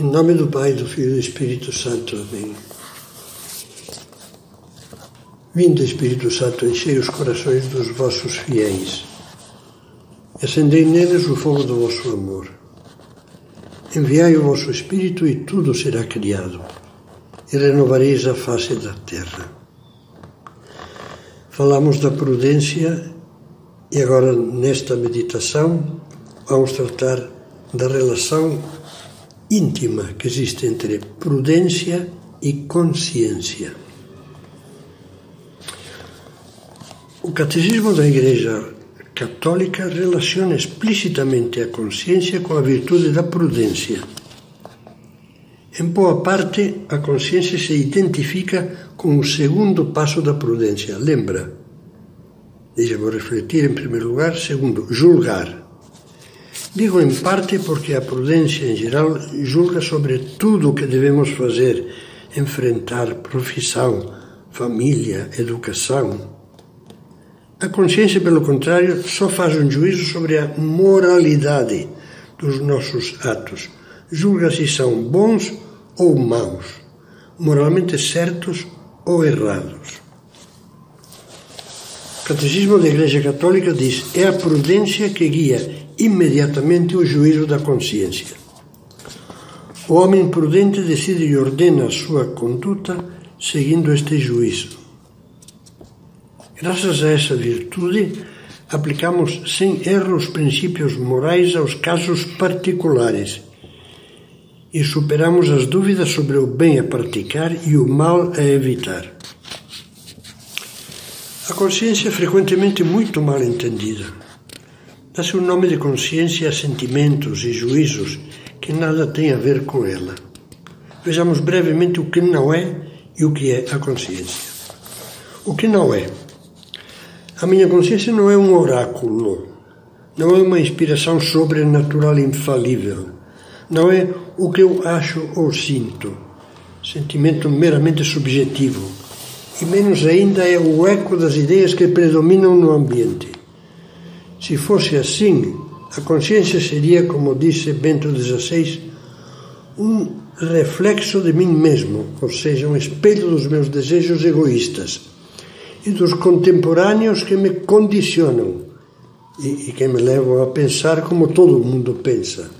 Em nome do Pai, do Filho e do Espírito Santo. Amém. Vinde, Espírito Santo, enchei os corações dos vossos fiéis. Acendei neles o fogo do vosso amor. Enviai o vosso Espírito e tudo será criado, e renovareis a face da terra. Falamos da prudência e agora, nesta meditação, vamos tratar da relação íntima que existe entre prudência e consciência. O Catecismo da Igreja Católica relaciona explicitamente a consciência com a virtude da prudência. Em boa parte, a consciência se identifica com o segundo passo da prudência. Lembra? Deixa-me refletir em primeiro lugar. Segundo, julgar. Digo em parte porque a prudência em geral julga sobre tudo o que devemos fazer, enfrentar profissão, família, educação. A consciência, pelo contrário, só faz um juízo sobre a moralidade dos nossos atos. Julga se são bons ou maus, moralmente certos ou errados. O Catecismo da Igreja Católica diz: é a prudência que guia imediatamente o juízo da consciência. O homem prudente decide e ordena a sua conduta seguindo este juízo. Graças a essa virtude, aplicamos sem erro os princípios morais aos casos particulares e superamos as dúvidas sobre o bem a praticar e o mal a evitar. A consciência é frequentemente muito mal entendida. Dá-se o nome de consciência a sentimentos e juízos que nada têm a ver com ela. Vejamos brevemente o que não é e o que é a consciência. O que não é? A minha consciência não é um oráculo, não é uma inspiração sobrenatural infalível, não é o que eu acho ou sinto, sentimento meramente subjetivo e menos ainda é o eco das ideias que predominam no ambiente. Se fosse assim, a consciência seria, como disse Bento XVI, um reflexo de mim mesmo, ou seja, um espelho dos meus desejos egoístas e dos contemporâneos que me condicionam e, e que me levam a pensar como todo mundo pensa.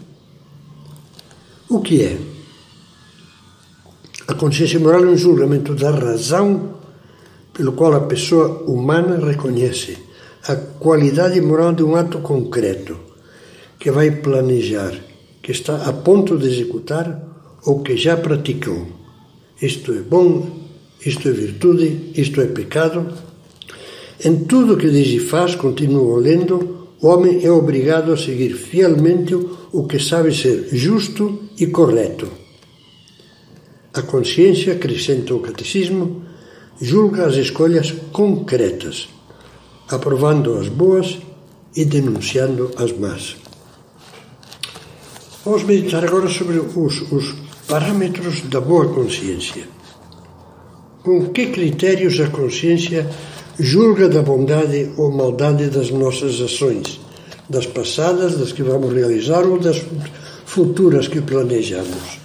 O que é? A consciência moral é um julgamento da razão pelo qual a pessoa humana reconhece a qualidade moral de um ato concreto que vai planejar, que está a ponto de executar ou que já praticou. Isto é bom, isto é virtude, isto é pecado. Em tudo que diz e faz, continuo lendo, o homem é obrigado a seguir fielmente o que sabe ser justo e correto. A consciência, acrescenta o catecismo, julga as escolhas concretas, aprovando as boas e denunciando as más. Vamos meditar agora sobre os, os parâmetros da boa consciência. Com que critérios a consciência julga da bondade ou maldade das nossas ações, das passadas, das que vamos realizar ou das futuras que planejamos?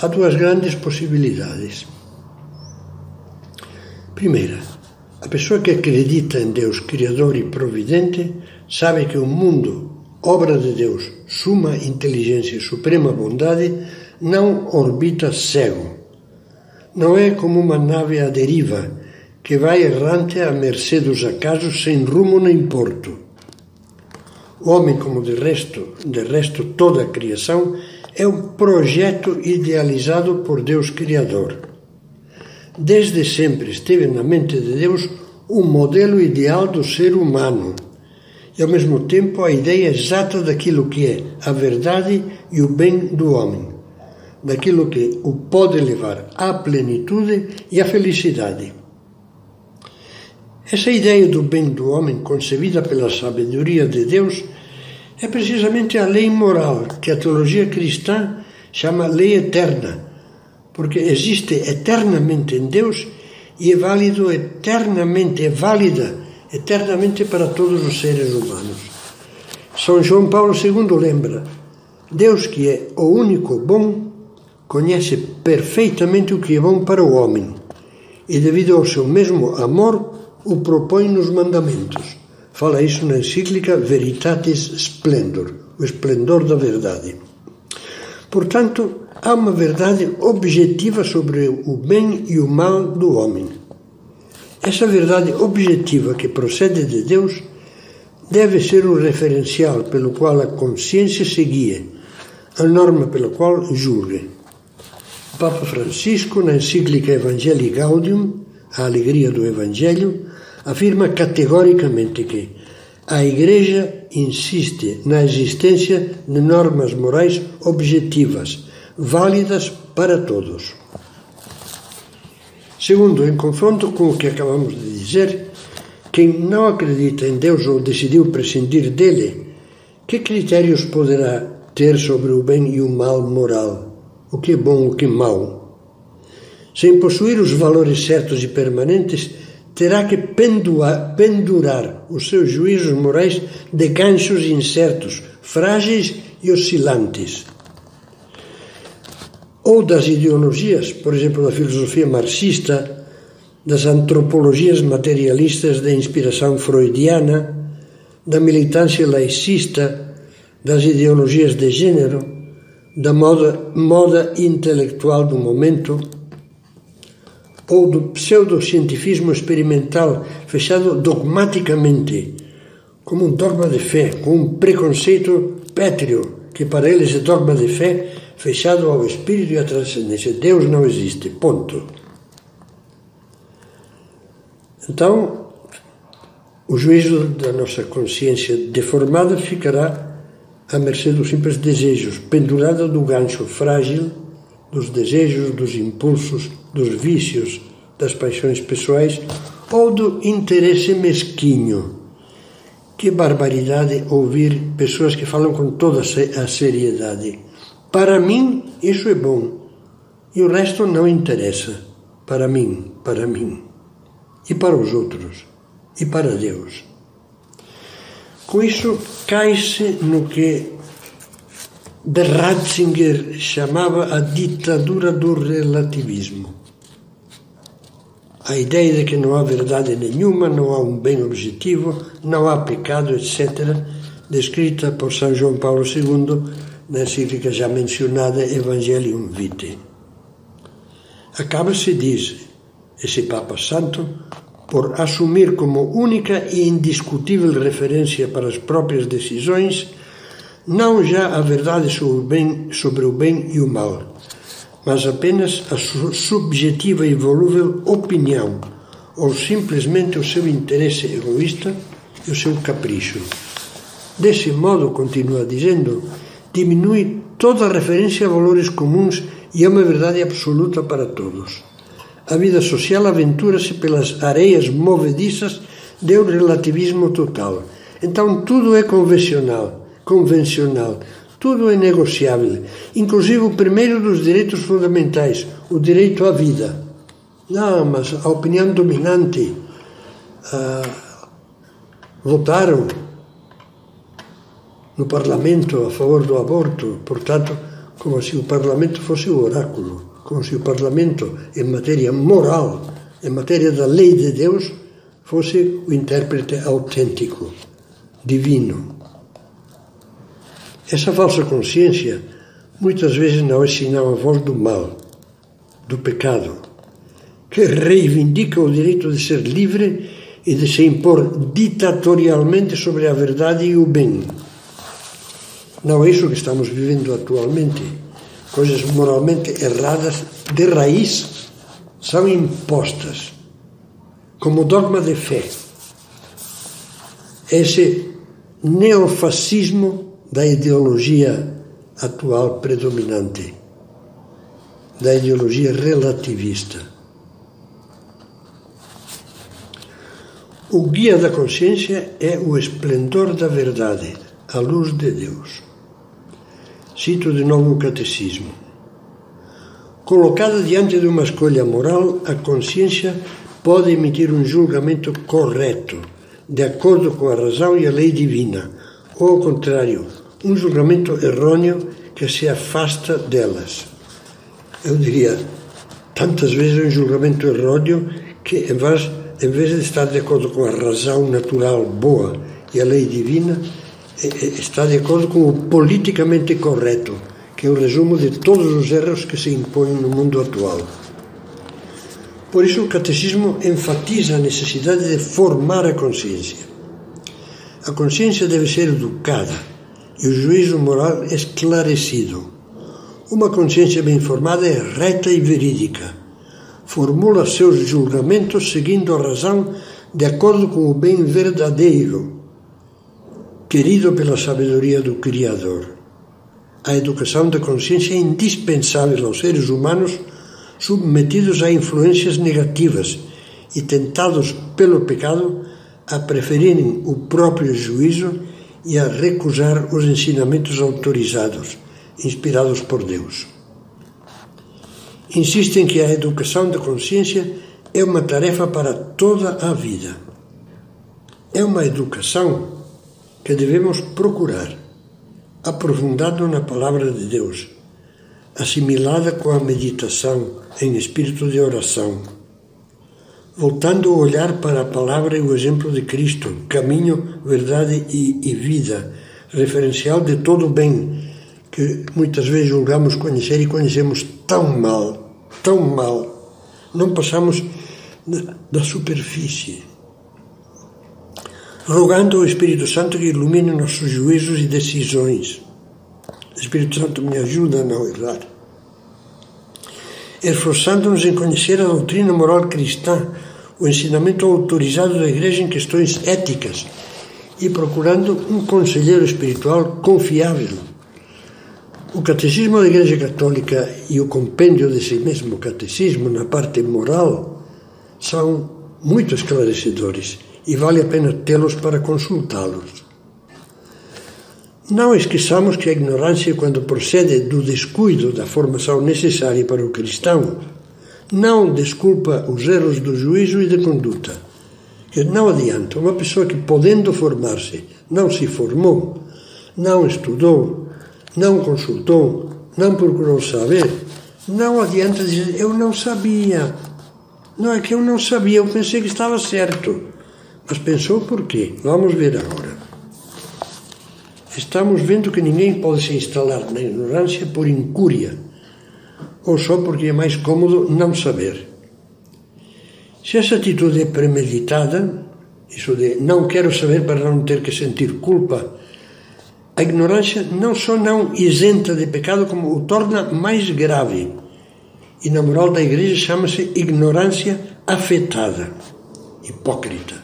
Há duas grandes possibilidades. Primeira, a pessoa que acredita em Deus Criador e Providente sabe que o mundo, obra de Deus, suma inteligência e suprema bondade, não orbita cego. Não é como uma nave à deriva que vai errante à mercê dos acasos sem rumo nem porto. O homem, como de resto, de resto toda a criação, é um projeto idealizado por Deus Criador desde sempre esteve na mente de Deus o modelo ideal do ser humano e, ao mesmo tempo, a ideia exata daquilo que é a verdade e o bem do homem, daquilo que o pode levar à plenitude e à felicidade. Essa ideia do bem do homem, concebida pela sabedoria de Deus, é precisamente a lei moral que a teologia cristã chama lei eterna porque existe eternamente em Deus e é válido eternamente, é válida eternamente para todos os seres humanos. São João Paulo II lembra: Deus, que é o único bom, conhece perfeitamente o que é bom para o homem e, devido ao seu mesmo amor, o propõe nos mandamentos. Fala isso na encíclica Veritatis Splendor, o esplendor da verdade. Portanto, há uma verdade objetiva sobre o bem e o mal do homem. Essa verdade objetiva que procede de Deus deve ser o referencial pelo qual a consciência se guia, a norma pela qual julgue. O Papa Francisco, na encíclica Evangelii Gaudium, a alegria do Evangelho, afirma categoricamente que a Igreja insiste na existência de normas morais objetivas, válidas para todos. Segundo, em confronto com o que acabamos de dizer, quem não acredita em Deus ou decidiu prescindir dele, que critérios poderá ter sobre o bem e o mal moral? O que é bom, o que é mau? Sem possuir os valores certos e permanentes, terá que pendurar, pendurar os seus juízos morais de ganchos incertos, frágeis e oscilantes. Ou das ideologias, por exemplo, da filosofia marxista, das antropologias materialistas de inspiração freudiana, da militância laicista, das ideologias de gênero, da moda, moda intelectual do momento, ou do pseudocientifismo experimental fechado dogmaticamente, como um dogma de fé, com um preconceito pétreo, que para eles é dogma de fé fechado ao espírito e à transcendência. Deus não existe, ponto. Então, o juízo da nossa consciência deformada ficará à mercê dos simples desejos, pendurada do gancho frágil dos desejos, dos impulsos, dos vícios, das paixões pessoais ou do interesse mesquinho. Que barbaridade ouvir pessoas que falam com toda a seriedade. Para mim, isso é bom. E o resto não interessa. Para mim, para mim. E para os outros. E para Deus. Com isso, cai-se no que de Ratzinger chamava a ditadura do relativismo. A ideia de que não há verdade nenhuma, não há um bem objetivo, não há pecado, etc., descrita por São João Paulo II na encíclica já mencionada Evangelium Vitae. Acaba-se, diz esse Papa Santo, por assumir como única e indiscutível referência para as próprias decisões não já a verdade sobre o bem, sobre o bem e o mal, mas apenas a subjetiva e volúvel opinião, ou simplesmente o seu interesse egoísta e o seu capricho. Desse modo, continua dizendo, diminui toda referência a valores comuns e a uma verdade absoluta para todos. A vida social aventura-se pelas areias movediças de um relativismo total. Então tudo é convencional convencional. Tudo é negociável, inclusive o primeiro dos direitos fundamentais, o direito à vida. Não, mas a opinião dominante ah, votaram no Parlamento a favor do aborto, portanto, como se o Parlamento fosse o oráculo, como se o Parlamento, em matéria moral, em matéria da lei de Deus, fosse o intérprete autêntico, divino. Essa falsa consciência muitas vezes não é senão a voz do mal, do pecado, que reivindica o direito de ser livre e de se impor ditatorialmente sobre a verdade e o bem. Não é isso que estamos vivendo atualmente. Coisas moralmente erradas de raiz são impostas como dogma de fé. Esse neofascismo da ideologia atual predominante, da ideologia relativista. O guia da consciência é o esplendor da verdade, a luz de Deus. Cito de novo o catecismo. Colocada diante de uma escolha moral, a consciência pode emitir um julgamento correto, de acordo com a razão e a lei divina, ou ao contrário, um julgamento errôneo que se afasta delas. Eu diria, tantas vezes um julgamento errôneo que, em vez, em vez de estar de acordo com a razão natural boa e a lei divina, está de acordo com o politicamente correto, que é o resumo de todos os erros que se impõem no mundo atual. Por isso, o catecismo enfatiza a necessidade de formar a consciência. A consciência deve ser educada e o juízo moral esclarecido. Uma consciência bem formada é reta e verídica. Formula seus julgamentos seguindo a razão de acordo com o bem verdadeiro, querido pela sabedoria do Criador. A educação da consciência é indispensável aos seres humanos submetidos a influências negativas e tentados pelo pecado a preferirem o próprio juízo e a recusar os ensinamentos autorizados, inspirados por Deus. Insistem que a educação da consciência é uma tarefa para toda a vida. É uma educação que devemos procurar, aprofundado na palavra de Deus assimilada com a meditação em espírito de oração, voltando o olhar para a palavra e o exemplo de Cristo, caminho, verdade e, e vida, referencial de todo o bem que muitas vezes julgamos conhecer e conhecemos tão mal, tão mal, não passamos da, superfície. Rogando ao Espírito Santo que ilumine nossos juízos e decisões Espírito Santo me ajuda a não errar. Esforçando-nos em conhecer a doutrina moral cristã, o ensinamento autorizado da Igreja em questões éticas e procurando um conselheiro espiritual confiável. O Catecismo da Igreja Católica e o compêndio desse mesmo catecismo, na parte moral, são muito esclarecedores e vale a pena tê-los para consultá-los. Não esqueçamos que a ignorância, quando procede do descuido da formação necessária para o cristão, não desculpa os erros do juízo e da conduta. Que não adianta uma pessoa que, podendo formar-se, não se formou, não estudou, não consultou, não procurou saber, não adianta dizer eu não sabia. Não é que eu não sabia, eu pensei que estava certo. Mas pensou por quê? Vamos ver agora. Estamos vendo que ninguém pode se instalar na ignorância por incúria ou só porque é mais cômodo não saber. Se essa atitude é premeditada, isso de não quero saber para não ter que sentir culpa, a ignorância não só não isenta de pecado, como o torna mais grave. E na moral da igreja chama-se ignorância afetada, hipócrita.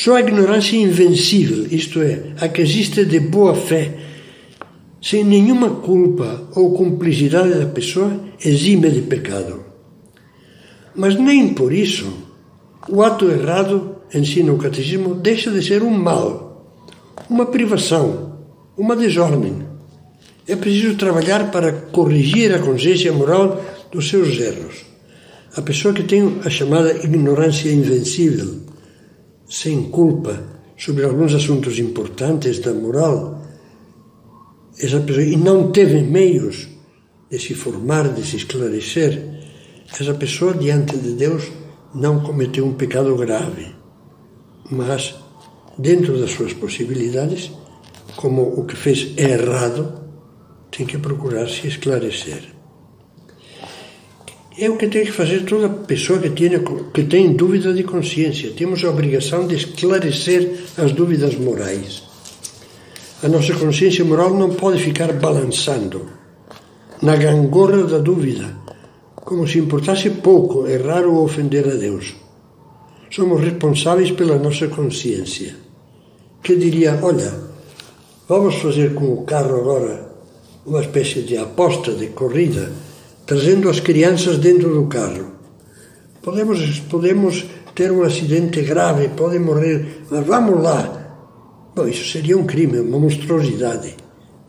Só a ignorância invencível, isto é, a que existe de boa fé, sem nenhuma culpa ou cumplicidade da pessoa, exime de pecado. Mas nem por isso o ato errado, ensina o catecismo, deixa de ser um mal, uma privação, uma desordem. É preciso trabalhar para corrigir a consciência moral dos seus erros. A pessoa que tem a chamada ignorância invencível, sem culpa sobre alguns assuntos importantes da moral, essa pessoa, e não teve meios de se formar, de se esclarecer, essa pessoa diante de Deus não cometeu um pecado grave, mas dentro das suas possibilidades, como o que fez é errado, tem que procurar se esclarecer. É o que tem que fazer toda pessoa que tem, que tem dúvida de consciência. Temos a obrigação de esclarecer as dúvidas morais. A nossa consciência moral não pode ficar balançando na gangorra da dúvida, como se importasse pouco errar ou ofender a Deus. Somos responsáveis pela nossa consciência. Que diria: olha, vamos fazer com o carro agora uma espécie de aposta, de corrida trazendo as crianças dentro do carro. Podemos, podemos ter um acidente grave, podem morrer, mas vamos lá. Bom, isso seria um crime, uma monstruosidade.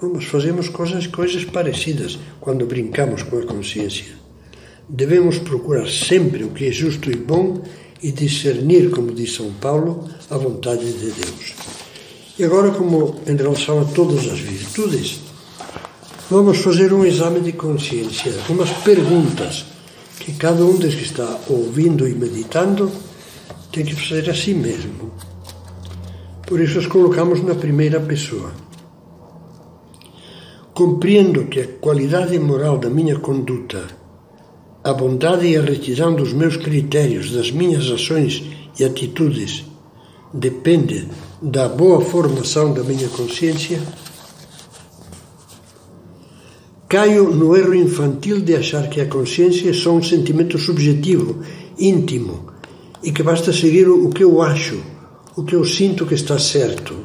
Bom, mas fazemos coisas, coisas parecidas quando brincamos com a consciência. Devemos procurar sempre o que é justo e bom e discernir, como diz São Paulo, a vontade de Deus. E agora, como em relação a todas as virtudes, Vamos fazer um exame de consciência, umas perguntas que cada um dos que está ouvindo e meditando tem que fazer a si mesmo. Por isso as colocamos na primeira pessoa. Compreendo que a qualidade moral da minha conduta, a bondade e a retidão dos meus critérios, das minhas ações e atitudes, depende da boa formação da minha consciência Caio no erro infantil de achar que a consciência é só um sentimento subjetivo, íntimo, e que basta seguir o que eu acho, o que eu sinto que está certo.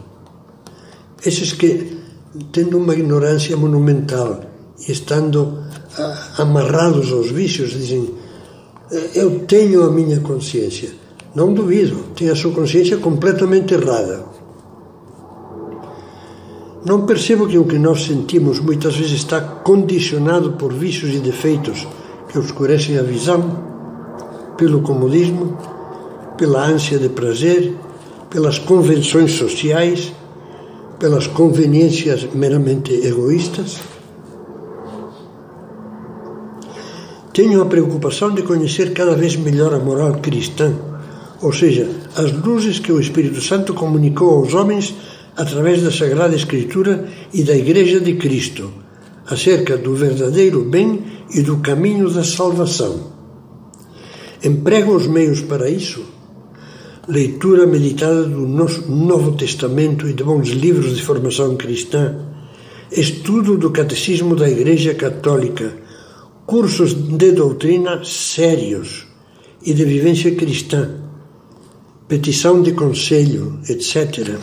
Esses que, tendo uma ignorância monumental e estando amarrados aos vícios, dizem: Eu tenho a minha consciência. Não duvido, tem a sua consciência completamente errada. Não percebo que o que nós sentimos muitas vezes está condicionado por vícios e defeitos que obscurecem a visão, pelo comodismo, pela ânsia de prazer, pelas convenções sociais, pelas conveniências meramente egoístas? Tenho a preocupação de conhecer cada vez melhor a moral cristã, ou seja, as luzes que o Espírito Santo comunicou aos homens através da Sagrada Escritura e da Igreja de Cristo, acerca do verdadeiro bem e do caminho da salvação. Emprego os meios para isso? Leitura meditada do Novo Testamento e de bons livros de formação cristã, estudo do Catecismo da Igreja Católica, cursos de doutrina sérios e de vivência cristã, petição de conselho, etc.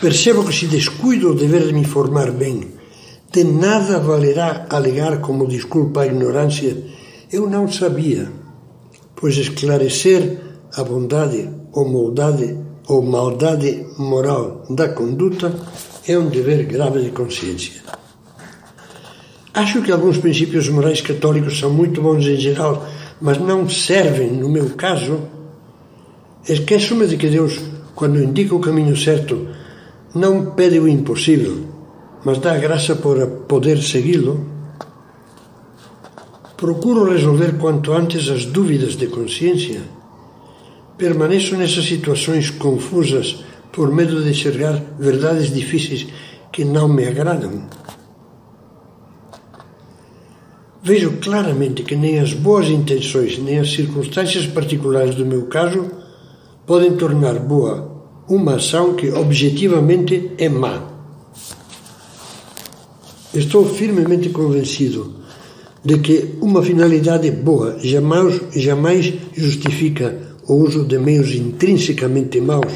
Percebo que se descuido o dever de me informar bem, de nada valerá alegar como desculpa a ignorância. Eu não sabia, pois esclarecer a bondade ou maldade ou maldade moral da conduta é um dever grave de consciência. Acho que alguns princípios morais católicos são muito bons em geral, mas não servem no meu caso. Esqueço-me de que Deus, quando indica o caminho certo, não pede o impossível, mas dá graça por poder segui-lo, procuro resolver quanto antes as dúvidas de consciência. Permaneço nessas situações confusas por medo de enxergar verdades difíceis que não me agradam. Vejo claramente que nem as boas intenções nem as circunstâncias particulares do meu caso podem tornar boa uma ação que objetivamente é má. Estou firmemente convencido de que uma finalidade boa jamais, jamais justifica o uso de meios intrinsecamente maus,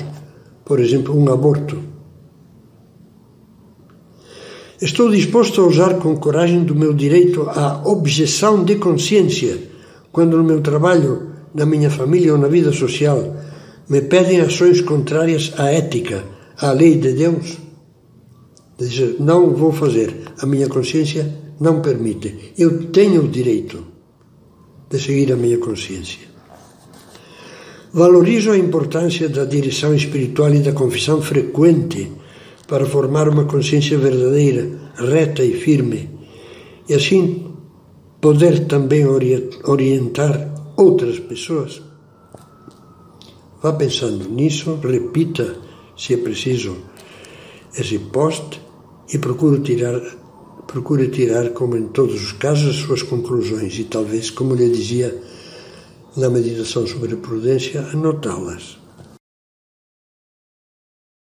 por exemplo, um aborto. Estou disposto a usar com coragem do meu direito à objeção de consciência quando no meu trabalho, na minha família ou na vida social me pedem ações contrárias à ética, à lei de Deus, dizer, não vou fazer, a minha consciência não permite. Eu tenho o direito de seguir a minha consciência. Valorizo a importância da direção espiritual e da confissão frequente para formar uma consciência verdadeira, reta e firme, e assim poder também orientar outras pessoas Vá pensando nisso, repita, se é preciso, esse post e procure tirar, procure tirar, como em todos os casos, as suas conclusões e talvez, como lhe dizia na meditação sobre prudência, anotá-las.